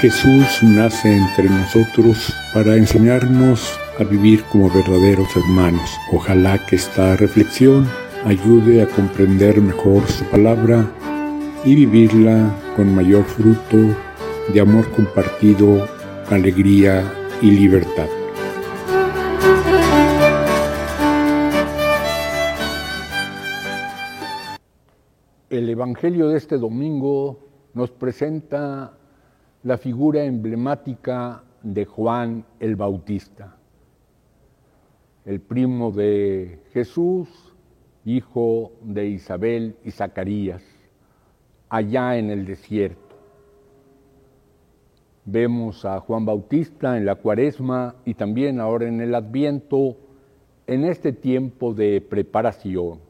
Jesús nace entre nosotros para enseñarnos a vivir como verdaderos hermanos. Ojalá que esta reflexión ayude a comprender mejor su palabra y vivirla con mayor fruto de amor compartido, alegría y libertad. El Evangelio de este domingo nos presenta la figura emblemática de Juan el Bautista, el primo de Jesús, hijo de Isabel y Zacarías, allá en el desierto. Vemos a Juan Bautista en la cuaresma y también ahora en el adviento, en este tiempo de preparación.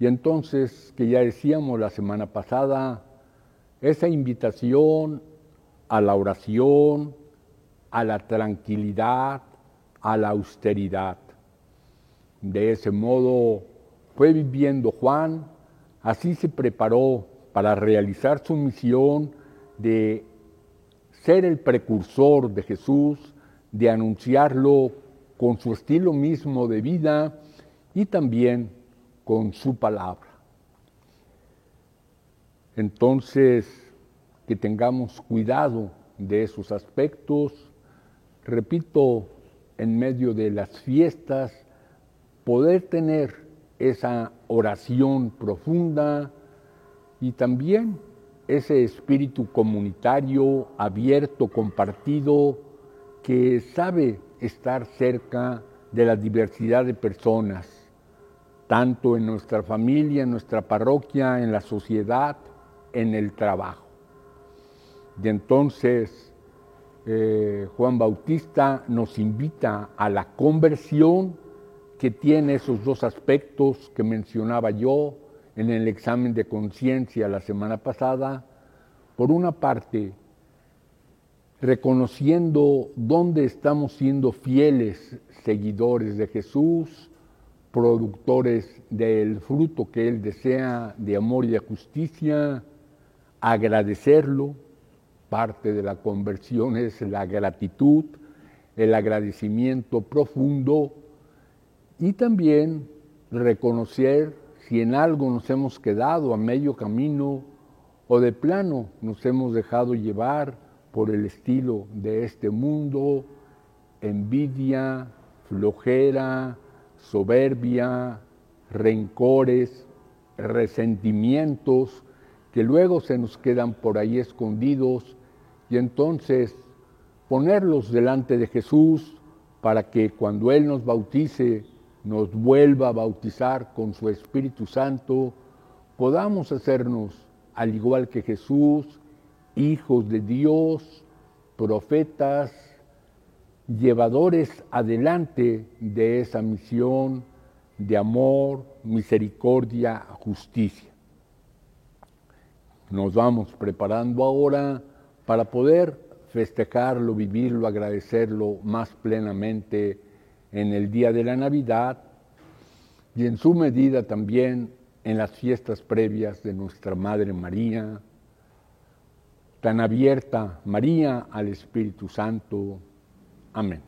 Y entonces, que ya decíamos la semana pasada, esa invitación a la oración, a la tranquilidad, a la austeridad. De ese modo fue viviendo Juan, así se preparó para realizar su misión de ser el precursor de Jesús, de anunciarlo con su estilo mismo de vida y también con su palabra. Entonces, que tengamos cuidado de esos aspectos. Repito, en medio de las fiestas, poder tener esa oración profunda y también ese espíritu comunitario, abierto, compartido, que sabe estar cerca de la diversidad de personas, tanto en nuestra familia, en nuestra parroquia, en la sociedad, en el trabajo. Y entonces eh, Juan Bautista nos invita a la conversión que tiene esos dos aspectos que mencionaba yo en el examen de conciencia la semana pasada. Por una parte, reconociendo dónde estamos siendo fieles seguidores de Jesús, productores del fruto que Él desea de amor y de justicia, agradecerlo. Parte de la conversión es la gratitud, el agradecimiento profundo y también reconocer si en algo nos hemos quedado a medio camino o de plano nos hemos dejado llevar por el estilo de este mundo, envidia, flojera, soberbia, rencores, resentimientos, que luego se nos quedan por ahí escondidos y entonces ponerlos delante de Jesús para que cuando Él nos bautice, nos vuelva a bautizar con su Espíritu Santo, podamos hacernos, al igual que Jesús, hijos de Dios, profetas, llevadores adelante de esa misión de amor, misericordia, justicia nos vamos preparando ahora para poder festejarlo, vivirlo, agradecerlo más plenamente en el día de la Navidad y en su medida también en las fiestas previas de nuestra Madre María, tan abierta María al Espíritu Santo. Amén.